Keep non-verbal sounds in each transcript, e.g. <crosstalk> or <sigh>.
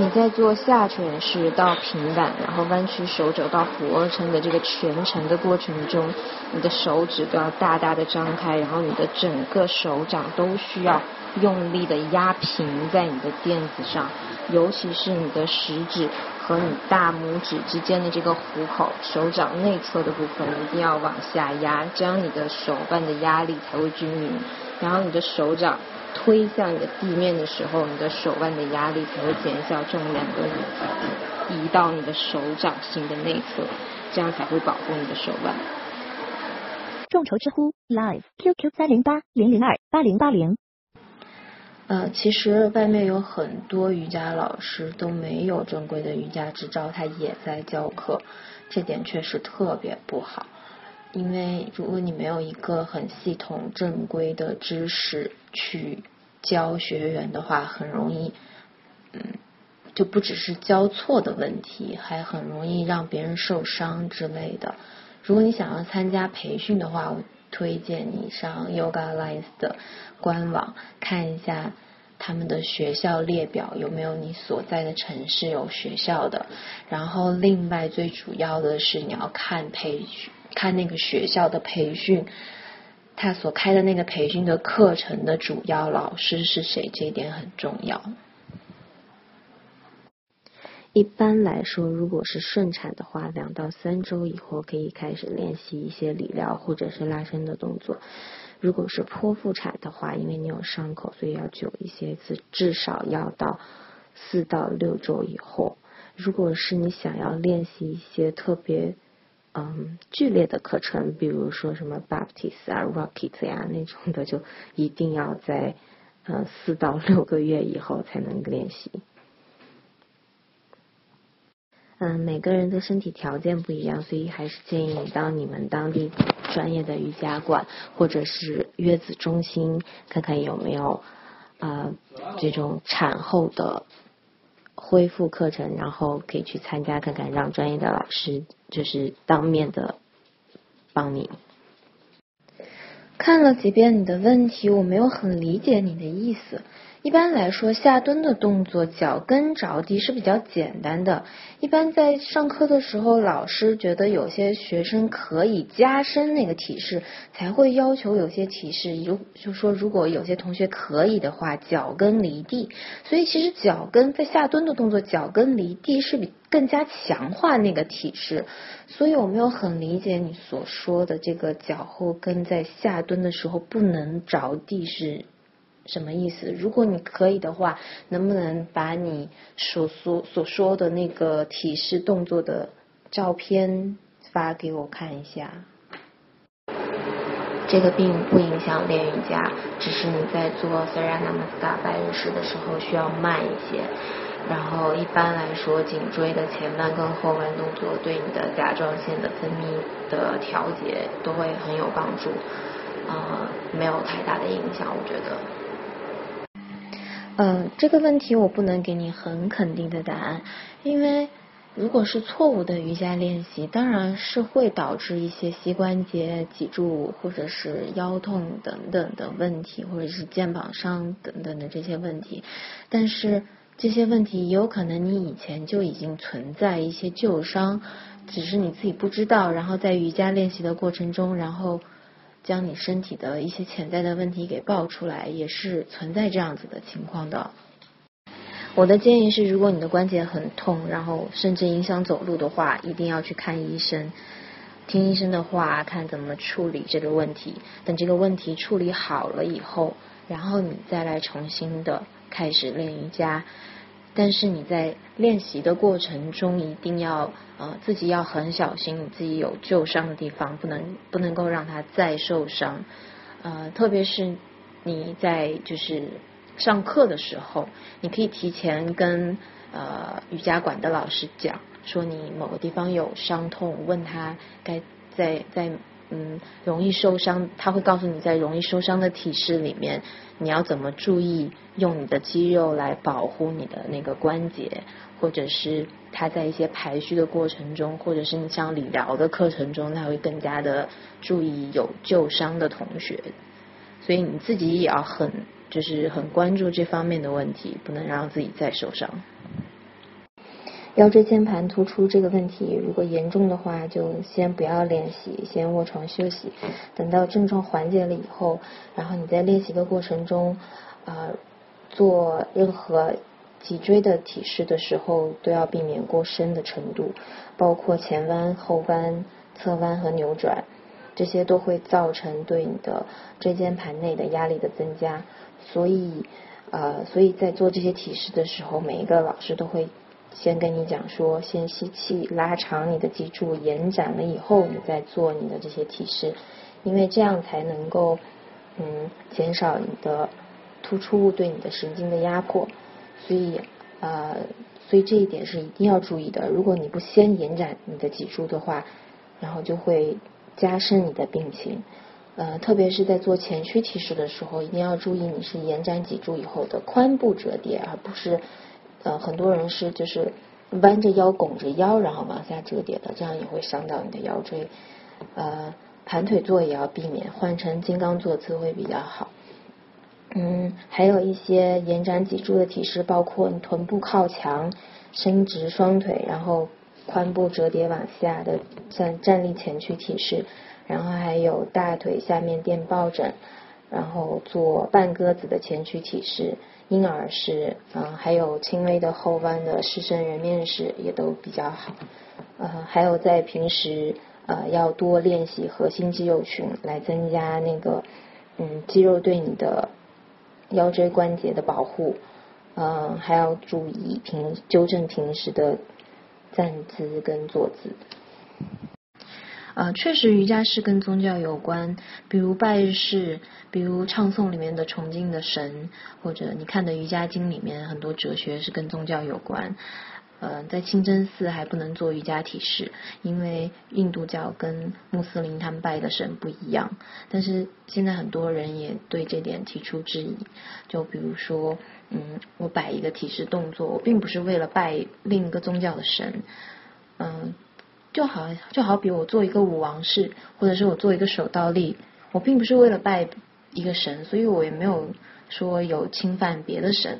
你在做下犬式到平板，然后弯曲手肘到俯卧撑的这个全程的过程中，你的手指都要大大的张开，然后你的整个手掌都需要用力的压平在你的垫子上，尤其是你的食指和你大拇指之间的这个虎口，手掌内侧的部分一定要往下压，这样你的手腕的压力才会均匀，然后你的手掌。推向你的地面的时候，你的手腕的压力才会减小，重量都移到你的手掌心的内侧，这样才会保护你的手腕。众筹知乎 Live QQ 三零八零零二八零八零。呃，其实外面有很多瑜伽老师都没有正规的瑜伽执照，他也在教课，这点确实特别不好。因为如果你没有一个很系统、正规的知识去教学员的话，很容易，嗯，就不只是教错的问题，还很容易让别人受伤之类的。如果你想要参加培训的话，我推荐你上 Yoga Alliance 的官网看一下他们的学校列表，有没有你所在的城市有学校的。然后，另外最主要的是你要看培训。看那个学校的培训，他所开的那个培训的课程的主要老师是谁，这一点很重要。一般来说，如果是顺产的话，两到三周以后可以开始练习一些理疗或者是拉伸的动作。如果是剖腹产的话，因为你有伤口，所以要久一些，至至少要到四到六周以后。如果是你想要练习一些特别。嗯，剧烈的课程，比如说什么 Baptist 啊、Rocket 呀那种的，就一定要在呃四到六个月以后才能练习。嗯，每个人的身体条件不一样，所以还是建议你到你们当地专业的瑜伽馆或者是月子中心看看有没有啊这种产后的。恢复课程，然后可以去参加看看，让专业的老师就是当面的帮你。看了几遍你的问题，我没有很理解你的意思。一般来说，下蹲的动作脚跟着地是比较简单的。一般在上课的时候，老师觉得有些学生可以加深那个体式，才会要求有些体式。如就说如果有些同学可以的话，脚跟离地。所以其实脚跟在下蹲的动作，脚跟离地是比更加强化那个体式。所以我没有很理解你所说的这个脚后跟在下蹲的时候不能着地是。什么意思？如果你可以的话，能不能把你所说所说的那个体式动作的照片发给我看一下？这个并不影响练瑜伽，只是你在做 s a r a n a Masa 白日式的时候需要慢一些。然后一般来说，颈椎的前弯跟后弯动作对你的甲状腺的分泌的调节都会很有帮助，呃，没有太大的影响，我觉得。嗯，这个问题我不能给你很肯定的答案，因为如果是错误的瑜伽练习，当然是会导致一些膝关节脊柱或者是腰痛等等的问题，或者是肩膀伤等等的这些问题。但是这些问题也有可能你以前就已经存在一些旧伤，只是你自己不知道，然后在瑜伽练习的过程中，然后。将你身体的一些潜在的问题给爆出来，也是存在这样子的情况的。我的建议是，如果你的关节很痛，然后甚至影响走路的话，一定要去看医生，听医生的话，看怎么处理这个问题。等这个问题处理好了以后，然后你再来重新的开始练瑜伽。但是你在练习的过程中，一定要呃自己要很小心，你自己有旧伤的地方，不能不能够让它再受伤。呃，特别是你在就是上课的时候，你可以提前跟呃瑜伽馆的老师讲，说你某个地方有伤痛，问他该在在。嗯，容易受伤，他会告诉你在容易受伤的体式里面，你要怎么注意用你的肌肉来保护你的那个关节，或者是他在一些排序的过程中，或者是你像理疗的课程中，他会更加的注意有旧伤的同学，所以你自己也要很就是很关注这方面的问题，不能让自己再受伤。腰椎间盘突出这个问题，如果严重的话，就先不要练习，先卧床休息。等到症状缓解了以后，然后你在练习的过程中，啊，做任何脊椎的体式的时候，都要避免过深的程度，包括前弯、后弯、侧弯和扭转，这些都会造成对你的椎间盘内的压力的增加。所以，呃，所以在做这些体式的时候，每一个老师都会。先跟你讲说，先吸气，拉长你的脊柱，延展了以后，你再做你的这些体式，因为这样才能够，嗯，减少你的突出物对你的神经的压迫。所以，呃，所以这一点是一定要注意的。如果你不先延展你的脊柱的话，然后就会加深你的病情。呃，特别是在做前屈体式的时候，一定要注意你是延展脊柱以后的髋部折叠，而不是。呃，很多人是就是弯着腰拱着腰，然后往下折叠的，这样也会伤到你的腰椎。呃，盘腿坐也要避免，换成金刚坐姿会比较好。嗯，还有一些延展脊柱的体式，包括你臀部靠墙，伸直双腿，然后髋部折叠往下的，站站立前屈体式。然后还有大腿下面垫抱枕，然后做半鸽子的前屈体式。婴儿式，嗯，还有轻微的后弯的狮身人面式也都比较好，呃，还有在平时呃要多练习核心肌肉群，来增加那个嗯肌肉对你的腰椎关节的保护，嗯，还要注意平纠正平时的站姿跟坐姿。呃，确实瑜伽是跟宗教有关，比如拜日式，比如唱诵里面的崇敬的神，或者你看的瑜伽经里面很多哲学是跟宗教有关。呃，在清真寺还不能做瑜伽体式，因为印度教跟穆斯林他们拜的神不一样。但是现在很多人也对这点提出质疑，就比如说，嗯，我摆一个体式动作，我并不是为了拜另一个宗教的神，嗯。就好就好比我做一个舞王式，或者是我做一个手倒立，我并不是为了拜一个神，所以我也没有说有侵犯别的神，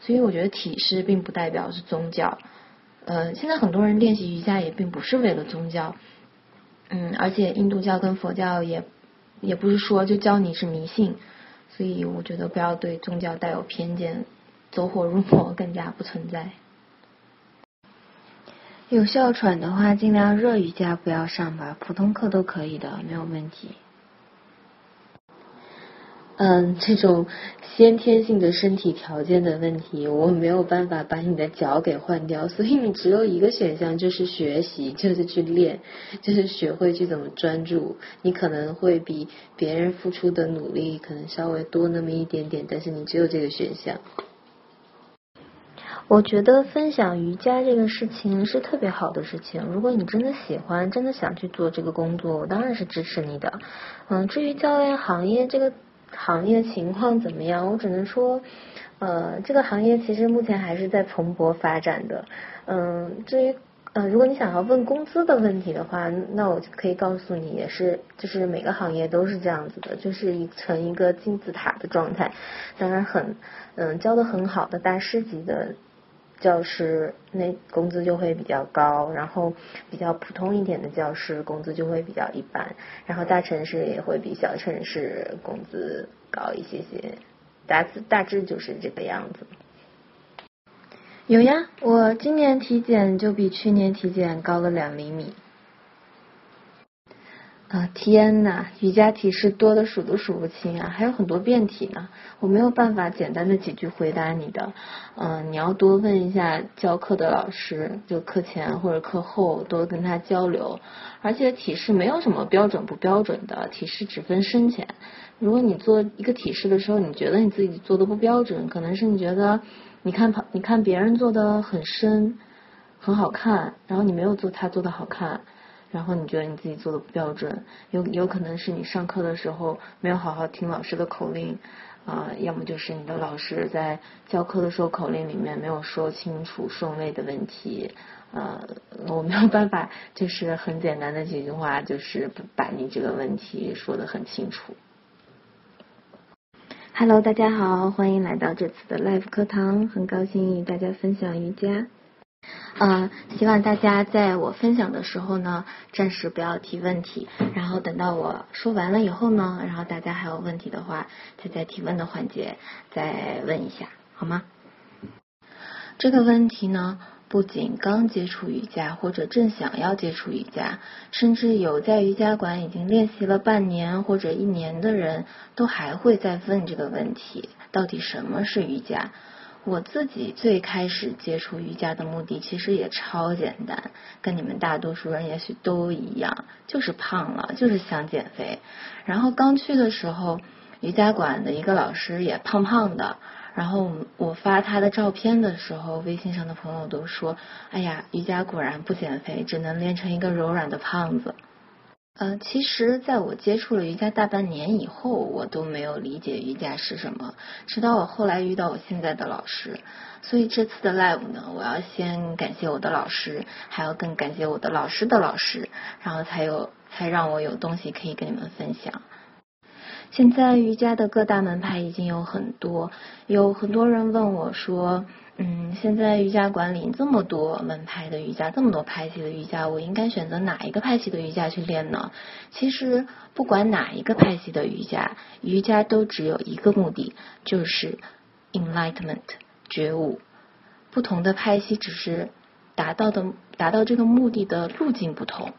所以我觉得体式并不代表是宗教。呃，现在很多人练习瑜伽也并不是为了宗教，嗯，而且印度教跟佛教也也不是说就教你是迷信，所以我觉得不要对宗教带有偏见，走火入魔更加不存在。有哮喘的话，尽量热瑜伽不要上吧，普通课都可以的，没有问题。嗯，这种先天性的身体条件的问题，我没有办法把你的脚给换掉，所以你只有一个选项，就是学习，就是去练，就是学会去怎么专注。你可能会比别人付出的努力可能稍微多那么一点点，但是你只有这个选项。我觉得分享瑜伽这个事情是特别好的事情。如果你真的喜欢，真的想去做这个工作，我当然是支持你的。嗯，至于教练行业这个行业情况怎么样，我只能说，呃，这个行业其实目前还是在蓬勃发展的。嗯，至于呃，如果你想要问工资的问题的话，那我就可以告诉你，也是就是每个行业都是这样子的，就是一成一个金字塔的状态。当然很嗯教的很好的大师级的。教师那工资就会比较高，然后比较普通一点的教师工资就会比较一般，然后大城市也会比小城市工资高一些些，大致大致就是这个样子。有呀，我今年体检就比去年体检高了两厘米。啊天呐，瑜伽体式多的数都数不清啊，还有很多变体呢，我没有办法简单的几句回答你的，嗯，你要多问一下教课的老师，就课前或者课后多跟他交流，而且体式没有什么标准不标准的，体式只分深浅，如果你做一个体式的时候，你觉得你自己做的不标准，可能是你觉得你看旁你看别人做的很深，很好看，然后你没有做他做的好看。然后你觉得你自己做的不标准，有有可能是你上课的时候没有好好听老师的口令，啊，要么就是你的老师在教课的时候口令里面没有说清楚顺位的问题，呃，我没有办法，就是很简单的几句话，就是把你这个问题说的很清楚。Hello，大家好，欢迎来到这次的 Live 课堂，很高兴与大家分享瑜伽。呃，希望大家在我分享的时候呢，暂时不要提问题，然后等到我说完了以后呢，然后大家还有问题的话，再在提问的环节再问一下，好吗？这个问题呢，不仅刚接触瑜伽或者正想要接触瑜伽，甚至有在瑜伽馆已经练习了半年或者一年的人都还会在问这个问题：到底什么是瑜伽？我自己最开始接触瑜伽的目的其实也超简单，跟你们大多数人也许都一样，就是胖了，就是想减肥。然后刚去的时候，瑜伽馆的一个老师也胖胖的。然后我发他的照片的时候，微信上的朋友都说：“哎呀，瑜伽果然不减肥，只能练成一个柔软的胖子。”呃，其实，在我接触了瑜伽大半年以后，我都没有理解瑜伽是什么。直到我后来遇到我现在的老师，所以这次的 live 呢，我要先感谢我的老师，还要更感谢我的老师的老师，然后才有才让我有东西可以跟你们分享。现在瑜伽的各大门派已经有很多，有很多人问我说。嗯，现在瑜伽馆里这么多门派的瑜伽，这么多派系的瑜伽，我应该选择哪一个派系的瑜伽去练呢？其实不管哪一个派系的瑜伽，瑜伽都只有一个目的，就是 enlightenment 觉悟。不同的派系只是达到的达到这个目的的路径不同。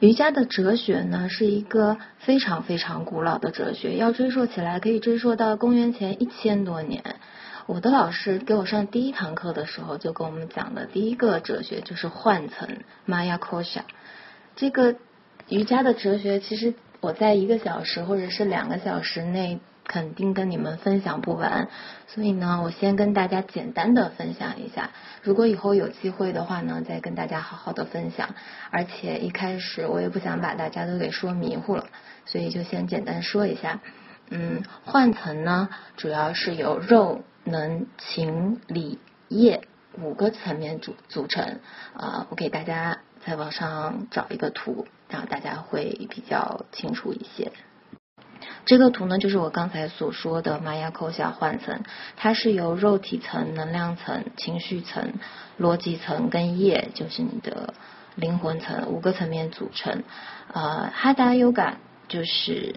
瑜伽的哲学呢，是一个非常非常古老的哲学，要追溯起来，可以追溯到公元前一千多年。我的老师给我上第一堂课的时候，就跟我们讲的第一个哲学就是换层 Maya Kosha。这个瑜伽的哲学，其实我在一个小时或者是两个小时内肯定跟你们分享不完，所以呢，我先跟大家简单的分享一下。如果以后有机会的话呢，再跟大家好好的分享。而且一开始我也不想把大家都给说迷糊了，所以就先简单说一下。嗯，换层呢，主要是由肉。能情理业五个层面组组成啊，我给大家在网上找一个图，然后大家会比较清楚一些。这个图呢，就是我刚才所说的玛雅扣下换层，它是由肉体层、能量层、情绪层、逻辑层跟业，就是你的灵魂层五个层面组成。呃，哈达 Yoga 就是。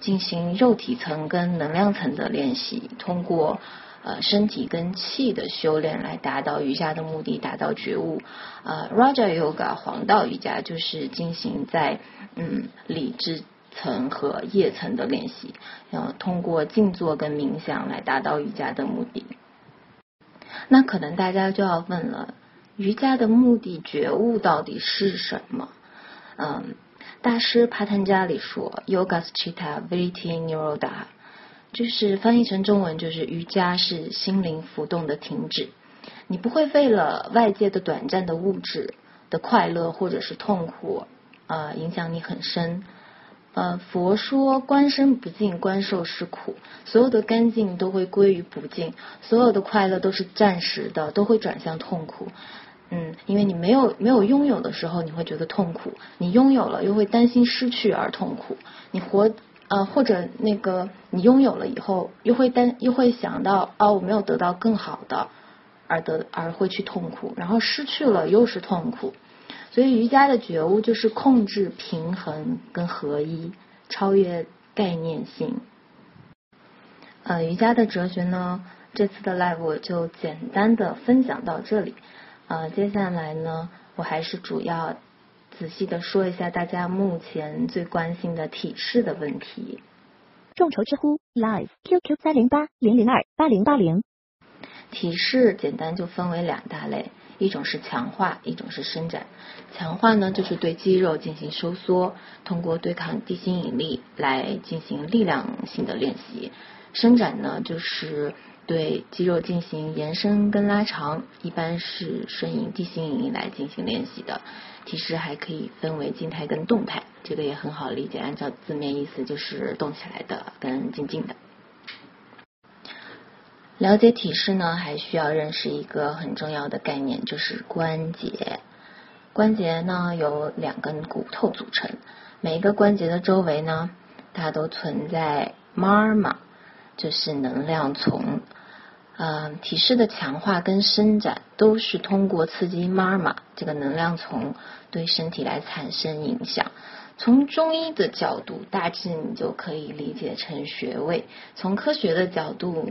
进行肉体层跟能量层的练习，通过呃身体跟气的修炼来达到瑜伽的目的，达到觉悟。呃，Raja Yoga 黄道瑜伽就是进行在嗯理智层和业层的练习，要通过静坐跟冥想来达到瑜伽的目的。那可能大家就要问了，瑜伽的目的觉悟到底是什么？嗯。大师帕坦加里说：“Yoga s chita vritti niroda，就是翻译成中文就是瑜伽是心灵浮动的停止。你不会为了外界的短暂的物质的快乐或者是痛苦啊影响你很深。呃，佛说观身不净，观受是苦。所有的干净都会归于不净，所有的快乐都是暂时的，都会转向痛苦。嗯，因为你没有没有拥有的时候，你会觉得痛苦；你拥有了，又会担心失去而痛苦。你活呃，或者那个你拥有了以后，又会担 <laughs> 又会想到啊，我没有得到更好的，而得而会去痛苦。然后失去了又是痛苦。所以瑜伽的觉悟就是控制、平衡跟合一，超越概念性。呃，瑜伽的哲学呢，这次的 live 就简单的分享到这里。呃，接下来呢，我还是主要仔细的说一下大家目前最关心的体式的问题。众筹知乎 Live QQ 三零八零零二八零八零。体式简单就分为两大类，一种是强化，一种是伸展。强化呢，就是对肌肉进行收缩，通过对抗地心引力来进行力量性的练习。伸展呢，就是对肌肉进行延伸跟拉长，一般是顺应地心引力来进行练习的。体式还可以分为静态跟动态，这个也很好理解，按照字面意思就是动起来的跟静静的。了解体式呢，还需要认识一个很重要的概念，就是关节。关节呢由两根骨头组成，每一个关节的周围呢，它都存在 marma。就是能量丛，嗯，体式的强化跟伸展都是通过刺激玛玛这个能量丛对身体来产生影响。从中医的角度，大致你就可以理解成穴位；从科学的角度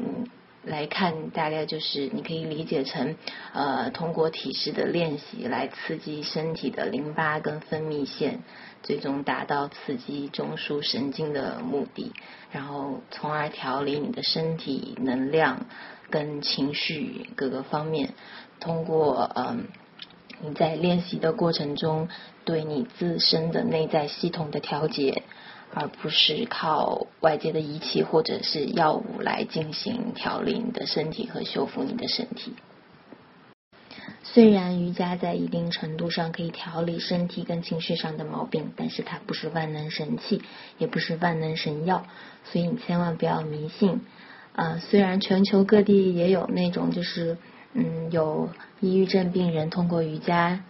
来看，大概就是你可以理解成呃，通过体式的练习来刺激身体的淋巴跟分泌腺，最终达到刺激中枢神经的目的，然后从而调理你的身体能量。跟情绪各个方面，通过嗯你在练习的过程中，对你自身的内在系统的调节，而不是靠外界的仪器或者是药物来进行调理你的身体和修复你的身体。虽然瑜伽在一定程度上可以调理身体跟情绪上的毛病，但是它不是万能神器，也不是万能神药，所以你千万不要迷信。啊，虽然全球各地也有那种，就是嗯，有抑郁症病人通过瑜伽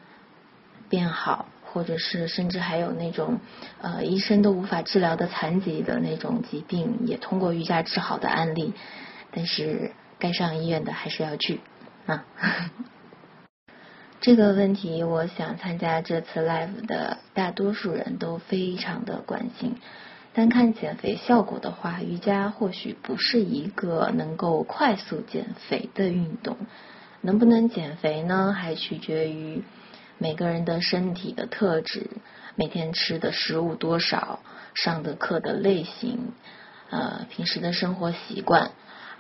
变好，或者是甚至还有那种呃医生都无法治疗的残疾的那种疾病，也通过瑜伽治好的案例。但是该上医院的还是要去啊。这个问题，我想参加这次 live 的大多数人都非常的关心。单看减肥效果的话，瑜伽或许不是一个能够快速减肥的运动。能不能减肥呢？还取决于每个人的身体的特质、每天吃的食物多少、上的课的类型、呃平时的生活习惯，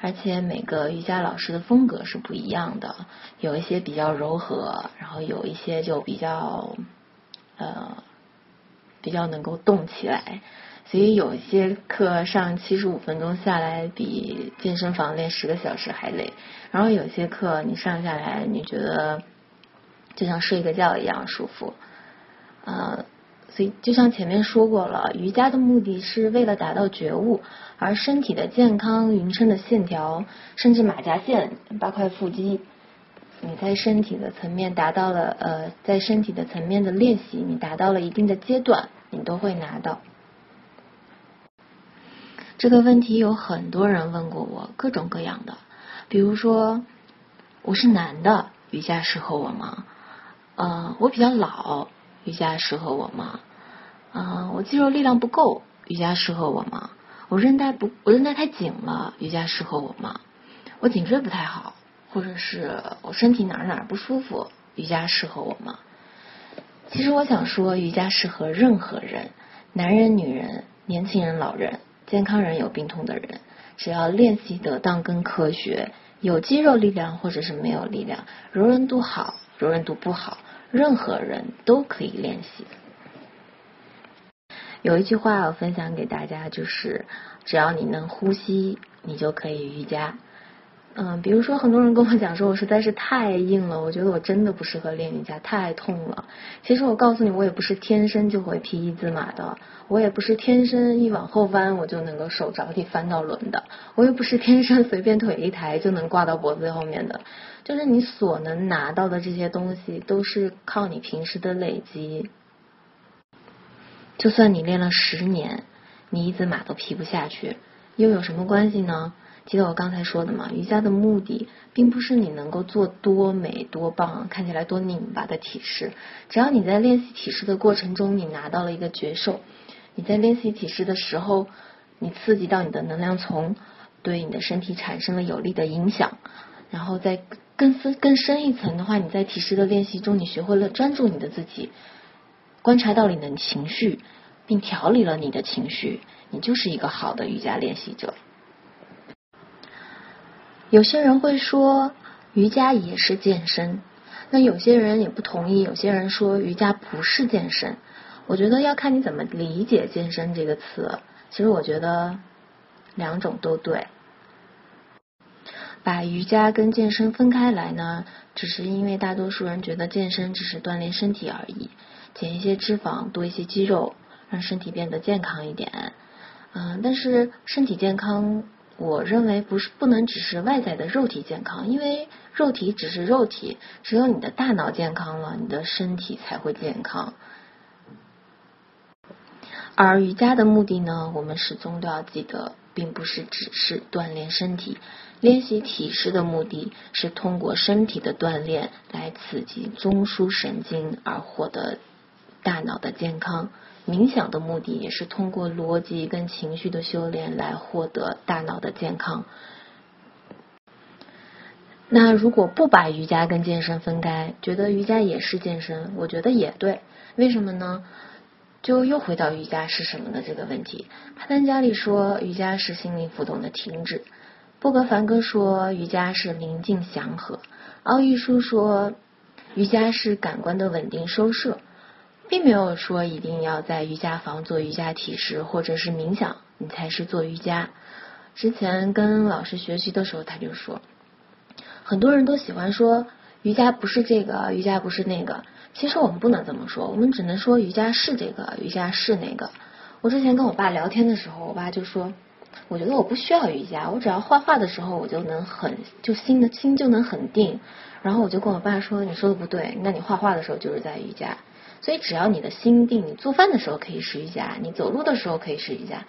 而且每个瑜伽老师的风格是不一样的。有一些比较柔和，然后有一些就比较呃比较能够动起来。所以有些课上七十五分钟下来，比健身房练十个小时还累。然后有些课你上下来，你觉得就像睡个觉一样舒服。呃，所以就像前面说过了，瑜伽的目的是为了达到觉悟，而身体的健康、匀称的线条，甚至马甲线、八块腹肌，你在身体的层面达到了呃，在身体的层面的练习，你达到了一定的阶段，你都会拿到。这个问题有很多人问过我，各种各样的，比如说我是男的，瑜伽适合我吗？呃，我比较老，瑜伽适合我吗？呃，我肌肉力量不够，瑜伽适合我吗？我韧带不，我韧带太紧了，瑜伽适合我吗？我颈椎不太好，或者是我身体哪哪不舒服，瑜伽适合我吗？其实我想说，瑜伽适合任何人，男人、女人、年轻人、老人。健康人有病痛的人，只要练习得当跟科学，有肌肉力量或者是没有力量，柔韧度好，柔韧度不好，任何人都可以练习。有一句话我分享给大家，就是只要你能呼吸，你就可以瑜伽。嗯，比如说很多人跟我讲说，我实在是太硬了，我觉得我真的不适合练瑜伽，太痛了。其实我告诉你，我也不是天生就会劈一字马的，我也不是天生一往后翻我就能够手着地翻到轮的，我又不是天生随便腿一抬就能挂到脖子后面的。就是你所能拿到的这些东西，都是靠你平时的累积。就算你练了十年，你一字马都劈不下去，又有什么关系呢？记得我刚才说的嘛，瑜伽的目的并不是你能够做多美多棒、看起来多拧巴的体式，只要你在练习体式的过程中，你拿到了一个觉受，你在练习体式的时候，你刺激到你的能量丛，对你的身体产生了有利的影响，然后再更深更深一层的话，你在体式的练习中，你学会了专注你的自己，观察到你的情绪，并调理了你的情绪，你就是一个好的瑜伽练习者。有些人会说瑜伽也是健身，那有些人也不同意。有些人说瑜伽不是健身，我觉得要看你怎么理解“健身”这个词。其实我觉得两种都对。把瑜伽跟健身分开来呢，只是因为大多数人觉得健身只是锻炼身体而已，减一些脂肪，多一些肌肉，让身体变得健康一点。嗯，但是身体健康。我认为不是不能只是外在的肉体健康，因为肉体只是肉体，只有你的大脑健康了，你的身体才会健康。而瑜伽的目的呢，我们始终都要记得，并不是只是锻炼身体，练习体式的目的是通过身体的锻炼来刺激中枢神经而获得大脑的健康。冥想的目的也是通过逻辑跟情绪的修炼来获得大脑的健康。那如果不把瑜伽跟健身分开，觉得瑜伽也是健身，我觉得也对。为什么呢？就又回到瑜伽是什么的这个问题。帕丹加里说瑜伽是心灵浮动的停止，布格凡哥说瑜伽是宁静祥和，奥义书说瑜伽是感官的稳定收摄。并没有说一定要在瑜伽房做瑜伽体式或者是冥想，你才是做瑜伽。之前跟老师学习的时候，他就说，很多人都喜欢说瑜伽不是这个，瑜伽不是那个。其实我们不能这么说，我们只能说瑜伽是这个，瑜伽是那个。我之前跟我爸聊天的时候，我爸就说，我觉得我不需要瑜伽，我只要画画的时候我就能很就心的心就能很定。然后我就跟我爸说，你说的不对，那你画画的时候就是在瑜伽。所以，只要你的心定，你做饭的时候可以试瑜伽，你走路的时候可以试瑜伽，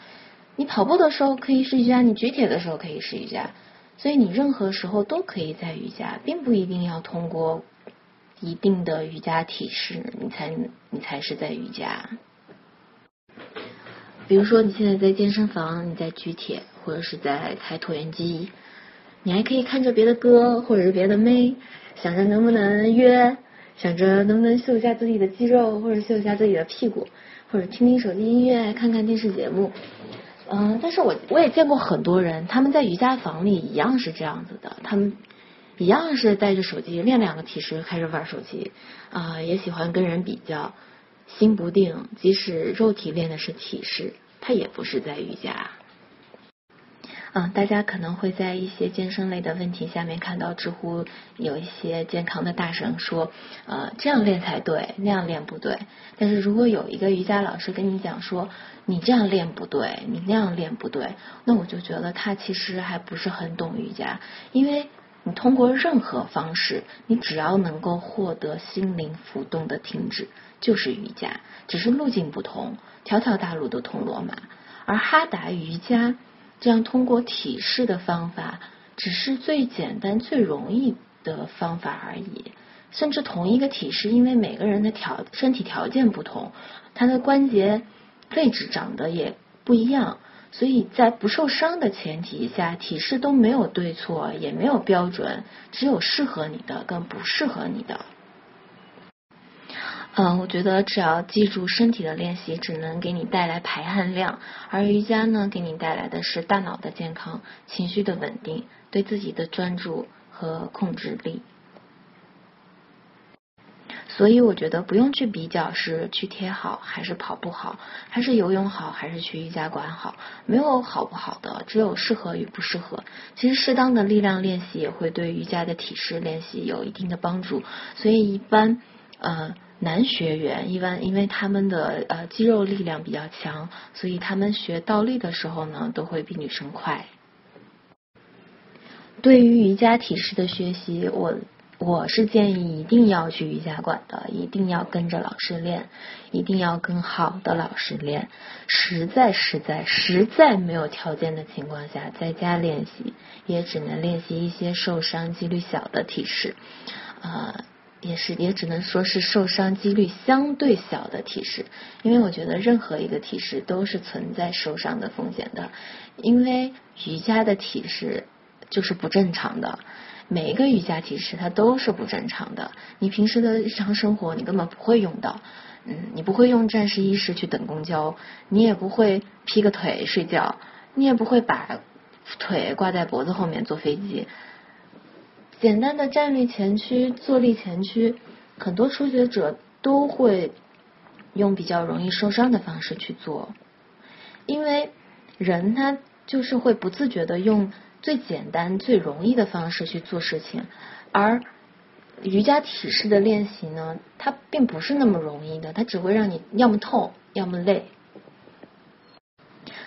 你跑步的时候可以试瑜伽，你举铁的时候可以试瑜伽。所以，你任何时候都可以在瑜伽，并不一定要通过一定的瑜伽体式，你才你才是在瑜伽。比如说，你现在在健身房，你在举铁，或者是在踩椭圆机，你还可以看着别的哥或者是别的妹，想着能不能约。想着能不能秀一下自己的肌肉，或者秀一下自己的屁股，或者听听手机音乐，看看电视节目。嗯，但是我我也见过很多人，他们在瑜伽房里一样是这样子的，他们一样是带着手机练两个体式开始玩手机，啊，也喜欢跟人比较，心不定，即使肉体练的是体式，他也不是在瑜伽。嗯，大家可能会在一些健身类的问题下面看到知乎有一些健康的大神说，呃，这样练才对，那样练不对。但是如果有一个瑜伽老师跟你讲说，你这样练不对，你那样练不对，那我就觉得他其实还不是很懂瑜伽，因为你通过任何方式，你只要能够获得心灵浮动的停止，就是瑜伽，只是路径不同，条条大路都通罗马，而哈达瑜伽。这样通过体式的方法，只是最简单、最容易的方法而已。甚至同一个体式，因为每个人的条身体条件不同，他的关节位置长得也不一样，所以在不受伤的前提下，体式都没有对错，也没有标准，只有适合你的跟不适合你的。嗯，我觉得只要记住，身体的练习只能给你带来排汗量，而瑜伽呢，给你带来的是大脑的健康、情绪的稳定、对自己的专注和控制力。所以我觉得不用去比较是去贴好还是跑步好，还是游泳好还是去瑜伽馆好，没有好不好的，只有适合与不适合。其实适当的力量练习也会对瑜伽的体式练习有一定的帮助。所以一般，呃。男学员一般因为他们的呃肌肉力量比较强，所以他们学倒立的时候呢，都会比女生快。对于瑜伽体式的学习，我我是建议一定要去瑜伽馆的，一定要跟着老师练，一定要跟好的老师练。实在实在实在没有条件的情况下，在家练习也只能练习一些受伤几率小的体式，呃。也是，也只能说是受伤几率相对小的体式，因为我觉得任何一个体式都是存在受伤的风险的，因为瑜伽的体式就是不正常的，每一个瑜伽体式它都是不正常的，你平时的日常生活你根本不会用到，嗯，你不会用战士一式去等公交，你也不会劈个腿睡觉，你也不会把腿挂在脖子后面坐飞机。简单的站立前屈、坐立前屈，很多初学者都会用比较容易受伤的方式去做，因为人他就是会不自觉的用最简单、最容易的方式去做事情，而瑜伽体式的练习呢，它并不是那么容易的，它只会让你要么痛，要么累。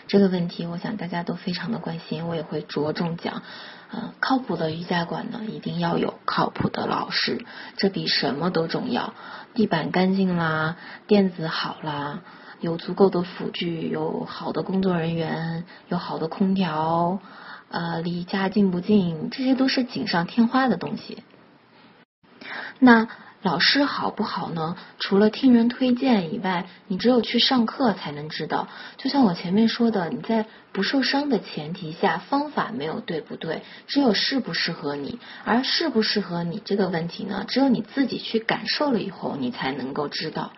这个问题，我想大家都非常的关心，我也会着重讲。呃，靠谱的瑜伽馆呢，一定要有靠谱的老师，这比什么都重要。地板干净啦，垫子好啦，有足够的辅具，有好的工作人员，有好的空调，呃离家近不近，这些都是锦上添花的东西。那。老师好不好呢？除了听人推荐以外，你只有去上课才能知道。就像我前面说的，你在不受伤的前提下，方法没有对不对，只有适不适合你。而适不适合你这个问题呢，只有你自己去感受了以后，你才能够知道。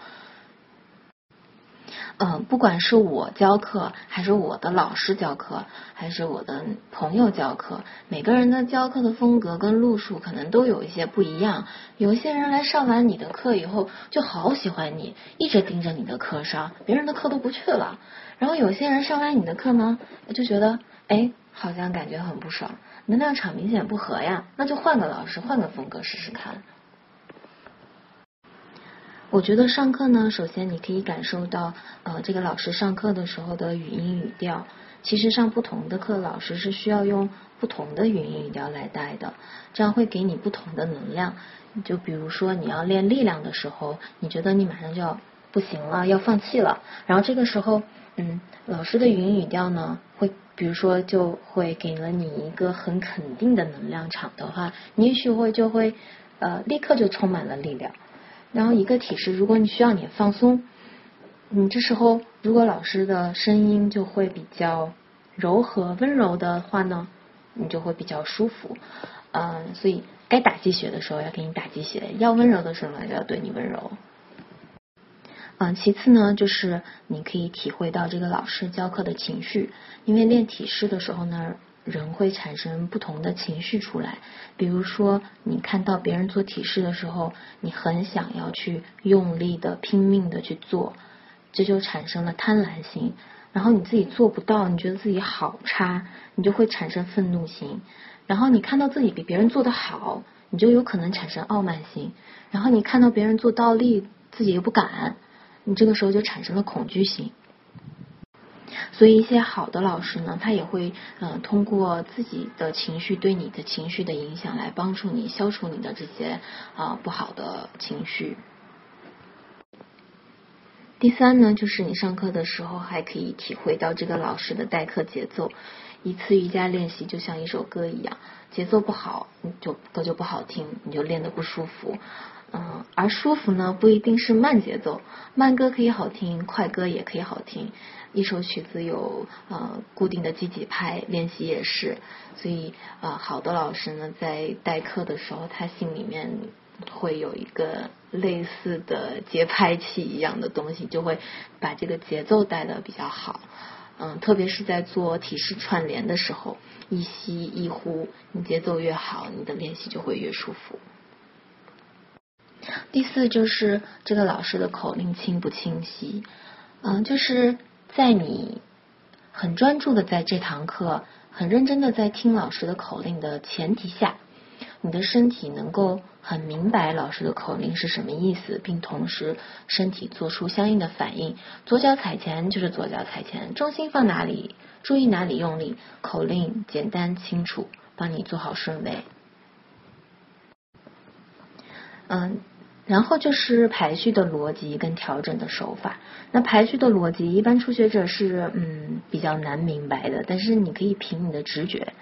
嗯，不管是我教课，还是我的老师教课，还是我的朋友教课，每个人的教课的风格跟路数可能都有一些不一样。有些人来上完你的课以后，就好喜欢你，一直盯着你的课上，别人的课都不去了。然后有些人上完你的课呢，就觉得哎，好像感觉很不爽，能量场明显不合呀，那就换个老师，换个风格试试看。我觉得上课呢，首先你可以感受到，呃，这个老师上课的时候的语音语调。其实上不同的课，老师是需要用不同的语音语调来带的，这样会给你不同的能量。就比如说你要练力量的时候，你觉得你马上就要不行了，要放弃了，然后这个时候，嗯，老师的语音语调呢，会比如说就会给了你一个很肯定的能量场的话，你也许会就会呃立刻就充满了力量。然后一个体式，如果你需要你放松，你这时候如果老师的声音就会比较柔和温柔的话呢，你就会比较舒服。嗯，所以该打鸡血的时候要给你打鸡血，要温柔的时候就要对你温柔。嗯，其次呢，就是你可以体会到这个老师教课的情绪，因为练体式的时候呢。人会产生不同的情绪出来，比如说你看到别人做体式的时候，你很想要去用力的拼命的去做，这就产生了贪婪心。然后你自己做不到，你觉得自己好差，你就会产生愤怒心。然后你看到自己比别人做的好，你就有可能产生傲慢心。然后你看到别人做倒立，自己又不敢，你这个时候就产生了恐惧心。所以一些好的老师呢，他也会嗯通过自己的情绪对你的情绪的影响来帮助你消除你的这些啊不好的情绪。第三呢，就是你上课的时候还可以体会到这个老师的代课节奏。一次瑜伽练习就像一首歌一样，节奏不好，你就歌就不好听，你就练得不舒服。嗯，而舒服呢，不一定是慢节奏，慢歌可以好听，快歌也可以好听。一首曲子有呃固定的几几拍，练习也是。所以啊，好的老师呢，在代课的时候，他心里面会有一个类似的节拍器一样的东西，就会把这个节奏带的比较好。嗯，特别是在做体式串联的时候，一吸一呼，你节奏越好，你的练习就会越舒服。第四就是这个老师的口令清不清晰，嗯，就是在你很专注的在这堂课，很认真的在听老师的口令的前提下，你的身体能够很明白老师的口令是什么意思，并同时身体做出相应的反应。左脚踩前就是左脚踩前，重心放哪里，注意哪里用力，口令简单清楚，帮你做好顺位。嗯。然后就是排序的逻辑跟调整的手法。那排序的逻辑，一般初学者是嗯比较难明白的，但是你可以凭你的直觉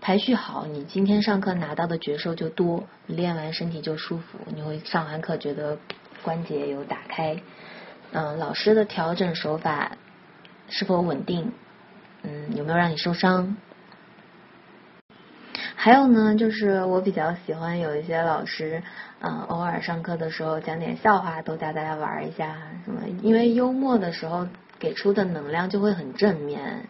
排序好，你今天上课拿到的觉受就多，练完身体就舒服，你会上完课觉得关节有打开。嗯，老师的调整手法是否稳定？嗯，有没有让你受伤？还有呢，就是我比较喜欢有一些老师，嗯，偶尔上课的时候讲点笑话，逗大家玩一下什么，因为幽默的时候给出的能量就会很正面。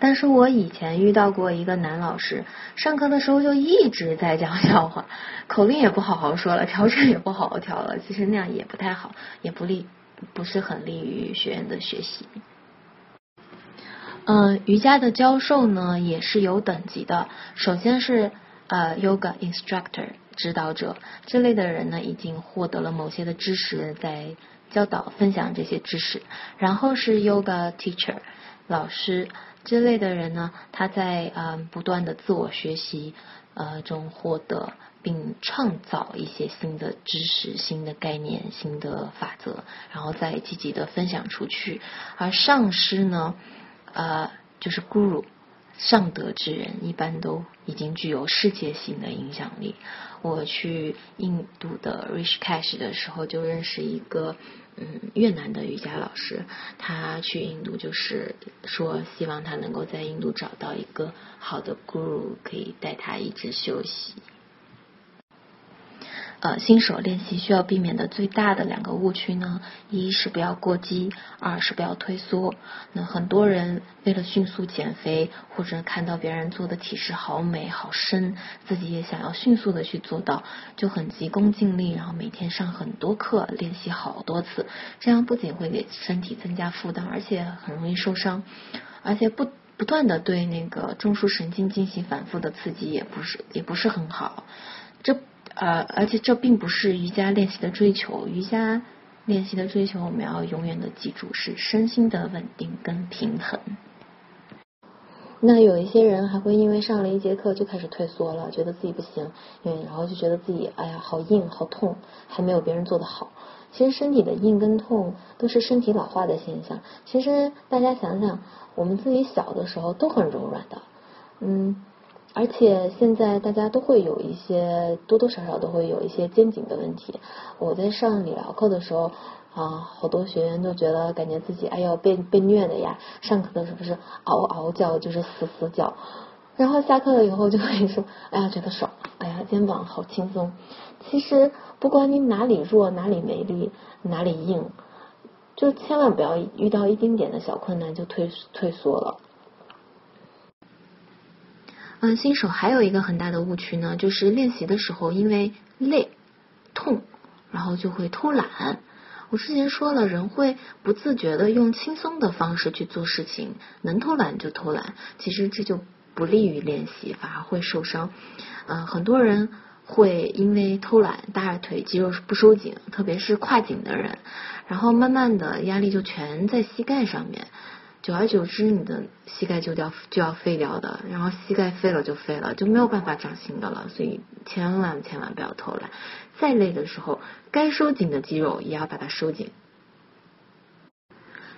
但是我以前遇到过一个男老师，上课的时候就一直在讲笑话，口令也不好好说了，调整也不好好调了，其实那样也不太好，也不利，不是很利于学员的学习。嗯，瑜伽的教授呢也是有等级的。首先是呃，yoga instructor 指导者这类的人呢，已经获得了某些的知识，在教导分享这些知识。然后是 yoga teacher 老师这类的人呢，他在呃不断的自我学习呃中获得并创造一些新的知识、新的概念、新的法则，然后再积极的分享出去。而上师呢？呃，就是 guru。上德之人一般都已经具有世界性的影响力。我去印度的 Richcash 的时候，就认识一个嗯越南的瑜伽老师。他去印度就是说，希望他能够在印度找到一个好的 guru，可以带他一直休息。呃，新手练习需要避免的最大的两个误区呢，一是不要过激，二是不要退缩。那很多人为了迅速减肥，或者看到别人做的体式好美好深，自己也想要迅速的去做到，就很急功近利，然后每天上很多课，练习好多次，这样不仅会给身体增加负担，而且很容易受伤，而且不不断的对那个中枢神经进行反复的刺激，也不是也不是很好。这呃，而且这并不是瑜伽练习的追求，瑜伽练习的追求，我们要永远的记住是身心的稳定跟平衡。那有一些人还会因为上了一节课就开始退缩了，觉得自己不行，嗯然后就觉得自己哎呀好硬好痛，还没有别人做的好。其实身体的硬跟痛都是身体老化的现象。其实大家想想，我们自己小的时候都很柔软的，嗯。而且现在大家都会有一些多多少少都会有一些肩颈的问题。我在上理疗课的时候啊，好多学员都觉得感觉自己哎呦被被虐的呀，上课的时候不是嗷嗷叫就是死死叫，然后下课了以后就会说哎呀觉得爽，哎呀肩膀好轻松。其实不管你哪里弱哪里没力哪里硬，就千万不要遇到一丁点的小困难就退退缩了。嗯，新手还有一个很大的误区呢，就是练习的时候因为累、痛，然后就会偷懒。我之前说了，人会不自觉的用轻松的方式去做事情，能偷懒就偷懒，其实这就不利于练习，反而会受伤。嗯，很多人会因为偷懒，大腿肌肉不收紧，特别是胯颈的人，然后慢慢的压力就全在膝盖上面。久而久之，你的膝盖就掉就要废掉的，然后膝盖废了就废了，就没有办法长新的了。所以千万千万不要偷懒，再累的时候，该收紧的肌肉也要把它收紧。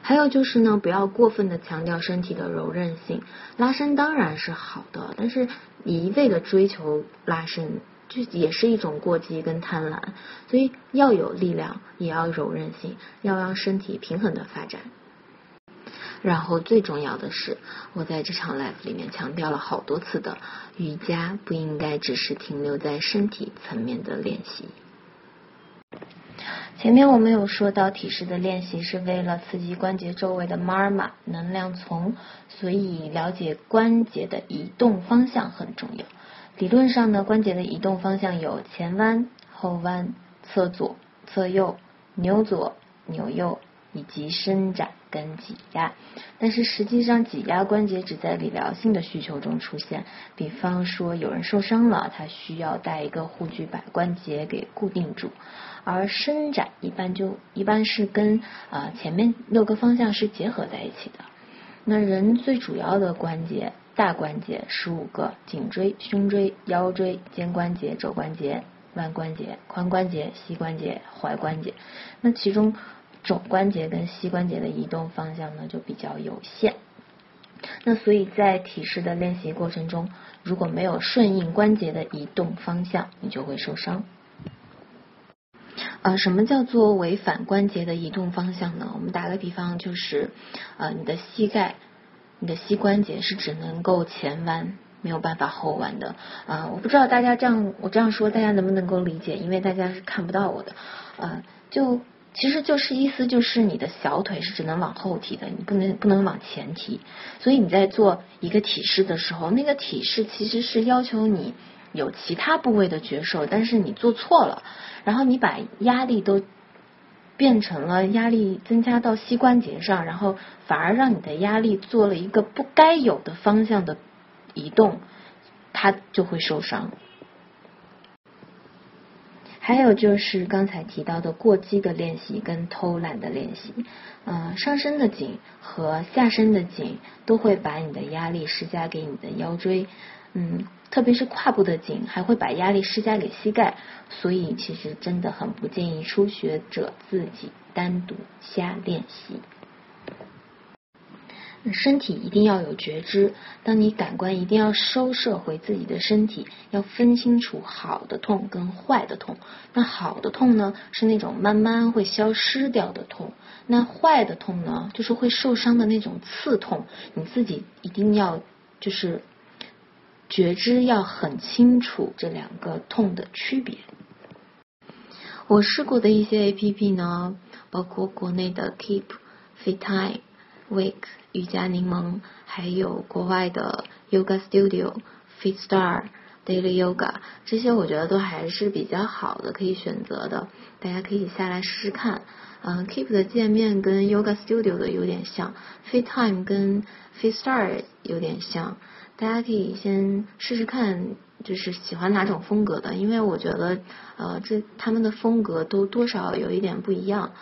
还有就是呢，不要过分的强调身体的柔韧性，拉伸当然是好的，但是一味的追求拉伸，这也是一种过激跟贪婪。所以要有力量，也要柔韧性，要让身体平衡的发展。然后最重要的是，我在这场 live 里面强调了好多次的，瑜伽不应该只是停留在身体层面的练习。前面我们有说到，体式的练习是为了刺激关节周围的 marma 能量丛，所以了解关节的移动方向很重要。理论上呢，关节的移动方向有前弯、后弯、侧左、侧右、扭左、扭右。以及伸展跟挤压，但是实际上挤压关节只在理疗性的需求中出现。比方说有人受伤了，他需要带一个护具把关节给固定住，而伸展一般就一般是跟啊前面六个方向是结合在一起的。那人最主要的关节大关节十五个：颈椎、胸椎、腰椎、肩关节、肘关节、腕关节、髋关节、膝关节、踝关节。那其中肘关节跟膝关节的移动方向呢就比较有限，那所以在体式的练习过程中，如果没有顺应关节的移动方向，你就会受伤。呃，什么叫做违反关节的移动方向呢？我们打个比方，就是呃你的膝盖、你的膝关节是只能够前弯，没有办法后弯的。啊，我不知道大家这样我这样说大家能不能够理解，因为大家是看不到我的。呃，就。其实就是意思就是你的小腿是只能往后提的，你不能不能往前提。所以你在做一个体式的时候，那个体式其实是要求你有其他部位的觉受，但是你做错了，然后你把压力都变成了压力增加到膝关节上，然后反而让你的压力做了一个不该有的方向的移动，它就会受伤。还有就是刚才提到的过激的练习跟偷懒的练习，呃，上身的紧和下身的紧都会把你的压力施加给你的腰椎，嗯，特别是胯部的紧还会把压力施加给膝盖，所以其实真的很不建议初学者自己单独瞎练习。身体一定要有觉知，当你感官一定要收摄回自己的身体，要分清楚好的痛跟坏的痛。那好的痛呢，是那种慢慢会消失掉的痛；那坏的痛呢，就是会受伤的那种刺痛。你自己一定要就是觉知要很清楚这两个痛的区别。我试过的一些 A P P 呢，包括国内的 Keep、Fit Time。Wake 瑜伽柠檬，还有国外的 Yoga Studio、Fit Star、Daily Yoga，这些我觉得都还是比较好的，可以选择的，大家可以下来试试看。嗯，Keep 的界面跟 Yoga Studio 的有点像，Fit Time 跟 Fit Star 有点像，大家可以先试试看，就是喜欢哪种风格的，因为我觉得呃这他们的风格都多少有一点不一样。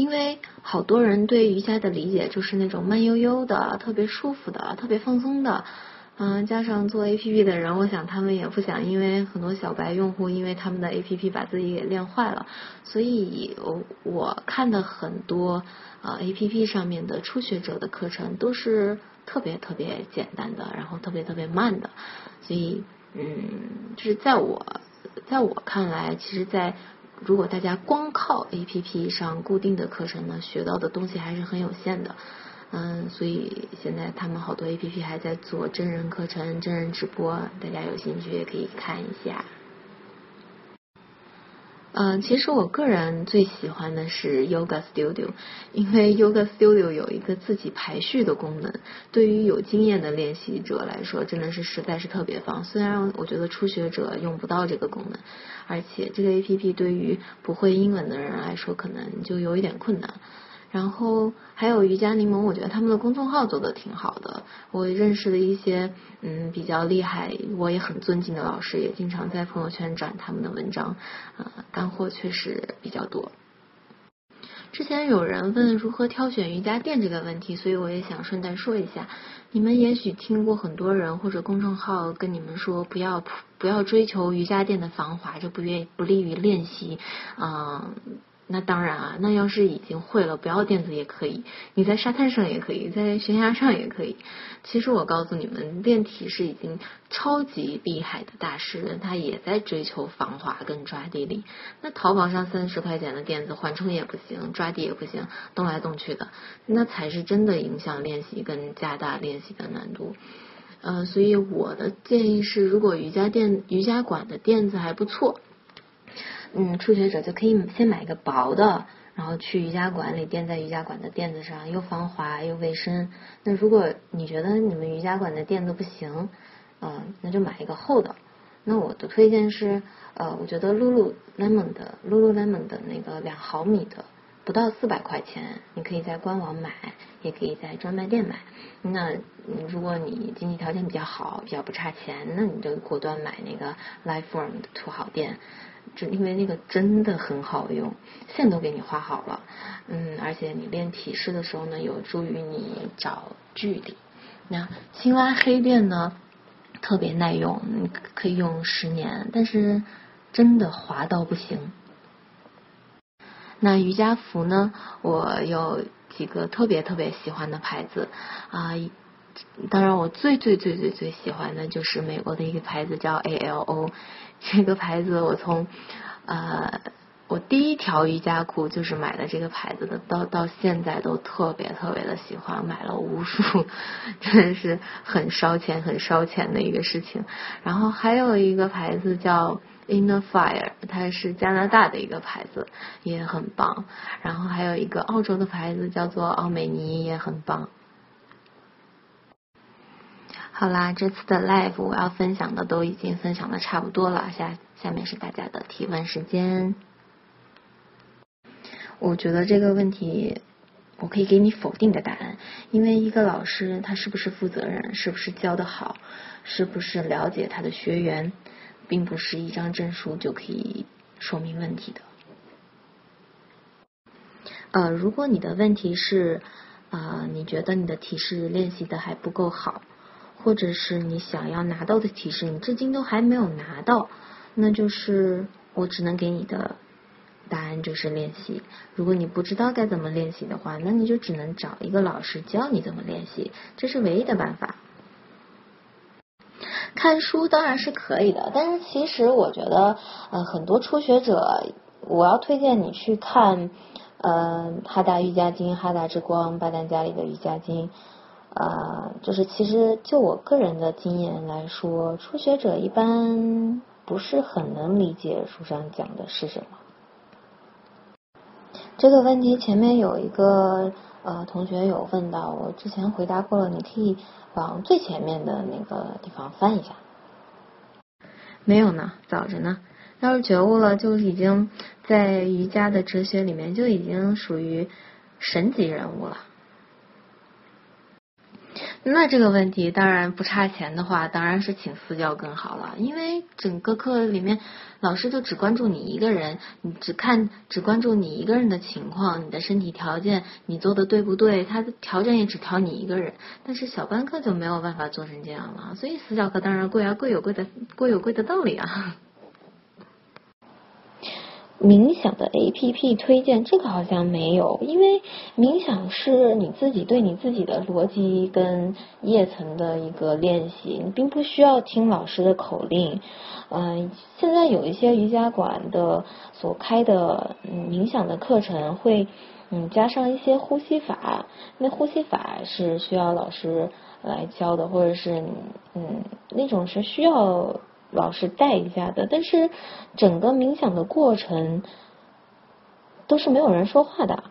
因为好多人对瑜伽的理解就是那种慢悠悠的、特别舒服的、特别放松的，嗯，加上做 A P P 的人，我想他们也不想，因为很多小白用户因为他们的 A P P 把自己给练坏了，所以我我看的很多啊 A P P 上面的初学者的课程都是特别特别简单的，然后特别特别慢的，所以嗯，就是在我在我看来，其实，在如果大家光靠 A P P 上固定的课程呢，学到的东西还是很有限的，嗯，所以现在他们好多 A P P 还在做真人课程、真人直播，大家有兴趣也可以看一下。嗯，其实我个人最喜欢的是 Yoga Studio，因为 Yoga Studio 有一个自己排序的功能，对于有经验的练习者来说，真的是实在是特别棒。虽然我觉得初学者用不到这个功能，而且这个 APP 对于不会英文的人来说，可能就有一点困难。然后还有瑜伽柠檬，我觉得他们的公众号做的挺好的。我认识的一些嗯比较厉害，我也很尊敬的老师，也经常在朋友圈转他们的文章，啊，干货确实比较多。之前有人问如何挑选瑜伽垫这个问题，所以我也想顺带说一下。你们也许听过很多人或者公众号跟你们说，不要不要追求瑜伽垫的防滑，就不愿不利于练习，嗯。那当然啊，那要是已经会了，不要垫子也可以，你在沙滩上也可以，在悬崖上也可以。其实我告诉你们，练体是已经超级厉害的大师，他也在追求防滑跟抓地力。那淘宝上三十块钱的垫子，缓冲也不行，抓地也不行，动来动去的，那才是真的影响练习跟加大练习的难度。呃，所以我的建议是，如果瑜伽垫、瑜伽馆的垫子还不错。嗯，初学者就可以先买一个薄的，然后去瑜伽馆里垫在瑜伽馆的垫子上，又防滑又卫生。那如果你觉得你们瑜伽馆的垫子不行，嗯，那就买一个厚的。那我的推荐是，呃，我觉得 Lulu Lemon 的 Lulu Lemon 的那个两毫米的，不到四百块钱，你可以在官网买，也可以在专卖店买。那如果你经济条件比较好，比较不差钱，那你就果断买那个 Lifeform 的土豪垫。就因为那个真的很好用，线都给你画好了，嗯，而且你练体式的时候呢，有助于你找距离。那青蛙黑垫呢，特别耐用，可以用十年，但是真的滑到不行。那瑜伽服呢，我有几个特别特别喜欢的牌子啊，当然我最最最最最喜欢的就是美国的一个牌子叫 ALO。这个牌子我从呃我第一条瑜伽裤就是买的这个牌子的，到到现在都特别特别的喜欢，买了无数，真的是很烧钱很烧钱的一个事情。然后还有一个牌子叫 Inner Fire，它是加拿大的一个牌子，也很棒。然后还有一个澳洲的牌子叫做奥美尼，也很棒。好啦，这次的 live 我要分享的都已经分享的差不多了，下下面是大家的提问时间。我觉得这个问题我可以给你否定的答案，因为一个老师他是不是负责任，是不是教的好，是不是了解他的学员，并不是一张证书就可以说明问题的。呃，如果你的问题是啊，你觉得你的提示练习的还不够好。或者是你想要拿到的提示，你至今都还没有拿到，那就是我只能给你的答案就是练习。如果你不知道该怎么练习的话，那你就只能找一个老师教你怎么练习，这是唯一的办法。看书当然是可以的，但是其实我觉得，呃，很多初学者，我要推荐你去看，呃，哈达瑜伽经、哈达之光、巴丹加里的瑜伽经，呃，就是其实就我个人的经验来说，初学者一般不是很能理解书上讲的是什么。这个问题前面有一个呃同学有问到，我之前回答过了，你可以。往最前面的那个地方翻一下，没有呢，早着呢。要是觉悟了，就已经在瑜伽的哲学里面就已经属于神级人物了。那这个问题当然不差钱的话，当然是请私教更好了。因为整个课里面，老师就只关注你一个人，你只看只关注你一个人的情况，你的身体条件，你做的对不对？他的条件也只调你一个人。但是小班课就没有办法做成这样了，所以私教课当然贵啊，贵有贵的贵有贵的道理啊。冥想的 A P P 推荐，这个好像没有，因为冥想是你自己对你自己的逻辑跟叶层的一个练习，你并不需要听老师的口令。嗯，现在有一些瑜伽馆的所开的冥想的课程会嗯加上一些呼吸法，那呼吸法是需要老师来教的，或者是嗯那种是需要。老师带一下的，但是整个冥想的过程都是没有人说话的。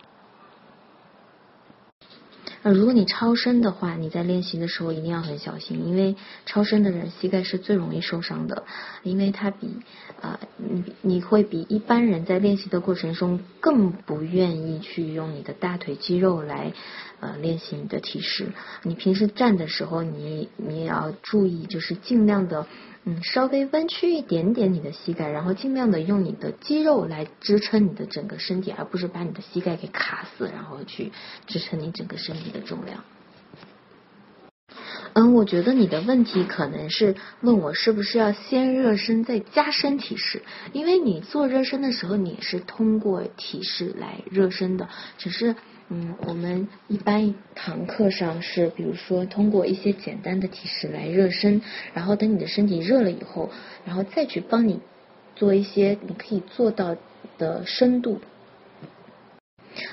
呃，如果你超声的话，你在练习的时候一定要很小心，因为超声的人膝盖是最容易受伤的，因为他比啊你你会比一般人在练习的过程中更不愿意去用你的大腿肌肉来呃练习你的体式。你平时站的时候，你你也要注意，就是尽量的。嗯，稍微弯曲一点点你的膝盖，然后尽量的用你的肌肉来支撑你的整个身体，而不是把你的膝盖给卡死，然后去支撑你整个身体的重量。嗯，我觉得你的问题可能是问我是不是要先热身再加深体式，因为你做热身的时候你是通过体式来热身的，只是。嗯，我们一般一堂课上是，比如说通过一些简单的体式来热身，然后等你的身体热了以后，然后再去帮你做一些你可以做到的深度。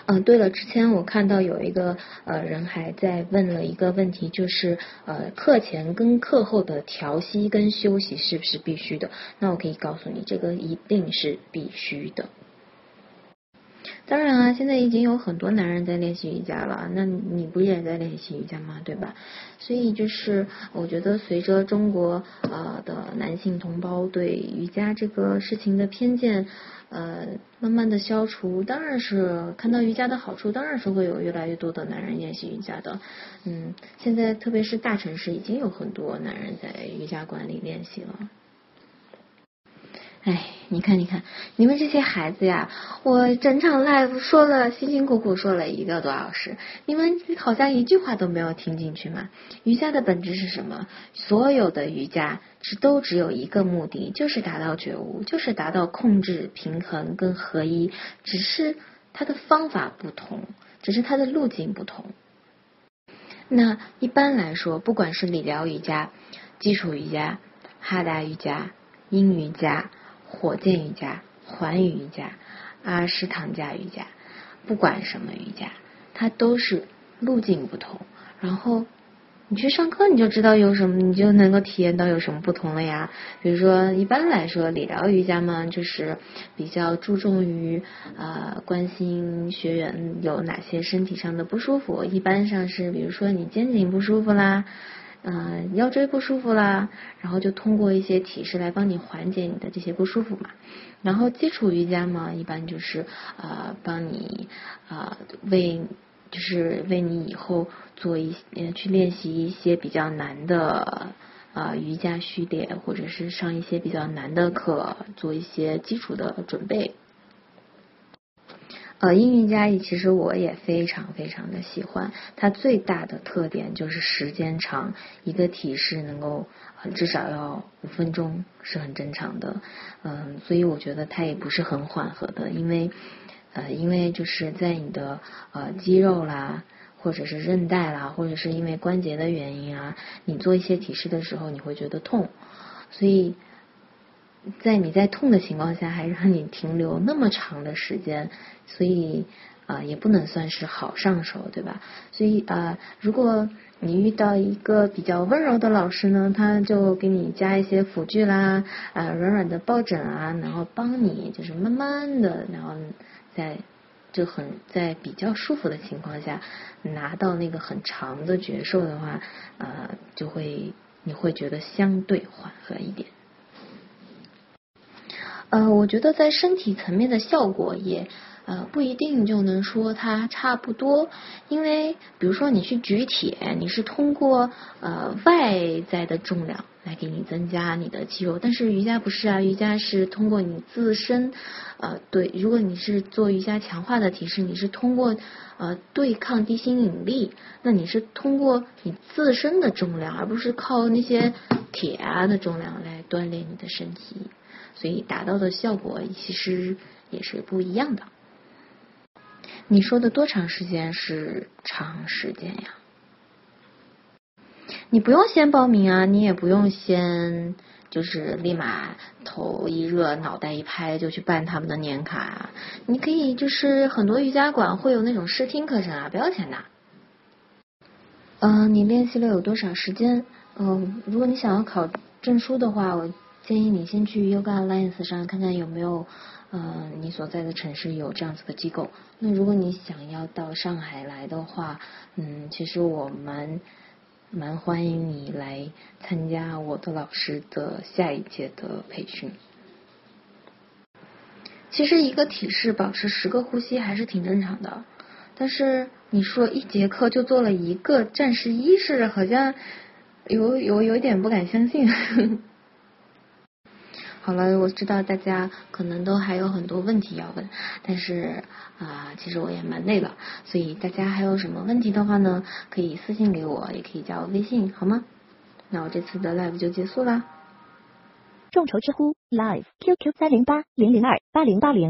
嗯，对了，之前我看到有一个呃人还在问了一个问题，就是呃课前跟课后的调息跟休息是不是必须的？那我可以告诉你，这个一定是必须的。当然啊，现在已经有很多男人在练习瑜伽了，那你不也在练习瑜伽吗？对吧？所以就是我觉得，随着中国呃的男性同胞对瑜伽这个事情的偏见呃慢慢的消除，当然是看到瑜伽的好处，当然是会有越来越多的男人练习瑜伽的。嗯，现在特别是大城市，已经有很多男人在瑜伽馆里练习了。哎，你看，你看，你们这些孩子呀，我整场 live 说了，辛辛苦苦说了一个多小时，你们好像一句话都没有听进去嘛？瑜伽的本质是什么？所有的瑜伽只都只有一个目的，就是达到觉悟，就是达到控制、平衡跟合一，只是它的方法不同，只是它的路径不同。那一般来说，不管是理疗瑜伽、基础瑜伽、哈达瑜伽、阴瑜伽。火箭瑜伽、环宇瑜伽、阿什唐加瑜伽，不管什么瑜伽，它都是路径不同。然后你去上课，你就知道有什么，你就能够体验到有什么不同了呀。比如说，一般来说，理疗瑜伽嘛，就是比较注重于呃关心学员有哪些身体上的不舒服。一般上是，比如说你肩颈不舒服啦。嗯，腰椎不舒服啦，然后就通过一些体式来帮你缓解你的这些不舒服嘛。然后基础瑜伽嘛，一般就是呃帮你啊为就是为你以后做一些去练习一些比较难的啊瑜伽序列，或者是上一些比较难的课，做一些基础的准备。呃，英瑜伽其实我也非常非常的喜欢，它最大的特点就是时间长，一个体式能够至少要五分钟是很正常的，嗯，所以我觉得它也不是很缓和的，因为呃，因为就是在你的呃肌肉啦，或者是韧带啦，或者是因为关节的原因啊，你做一些体式的时候你会觉得痛，所以。在你在痛的情况下，<laughs> 还让你停留那么长的时间，所以啊也不能算是好上手，对吧？所以啊，如果你遇到一个比较温柔的老师呢，他就给你加一些辅具啦，啊软软的抱枕啊，然后帮你就是慢慢的，然后在就很在比较舒服的情况下拿到那个很长的觉受的话，呃，就会你会觉得相对缓和一点。呃，我觉得在身体层面的效果也呃不一定就能说它差不多，因为比如说你去举铁，你是通过呃外在的重量来给你增加你的肌肉，但是瑜伽不是啊，瑜伽是通过你自身呃对，如果你是做瑜伽强化的体式，你是通过呃对抗地心引力，那你是通过你自身的重量，而不是靠那些铁啊的重量来锻炼你的身体。所以达到的效果其实也是不一样的。你说的多长时间是长时间呀？你不用先报名啊，你也不用先就是立马头一热脑袋一拍就去办他们的年卡。你可以就是很多瑜伽馆会有那种试听课程啊，不要钱的。嗯，你练习了有多少时间？嗯，如果你想要考证书的话，我。建议你先去 Yoga Alliance 上看看有没有，呃，你所在的城市有这样子的机构。那如果你想要到上海来的话，嗯，其实我蛮蛮欢迎你来参加我的老师的下一届的培训。其实一个体式保持十个呼吸还是挺正常的，但是你说一节课就做了一个战士一式，好像有有有点不敢相信。好了，我知道大家可能都还有很多问题要问，但是啊，其实我也蛮累了，所以大家还有什么问题的话呢，可以私信给我，也可以加我微信，好吗？那我这次的 live 就结束啦。众筹知乎 live QQ 三零八零零二八零八零。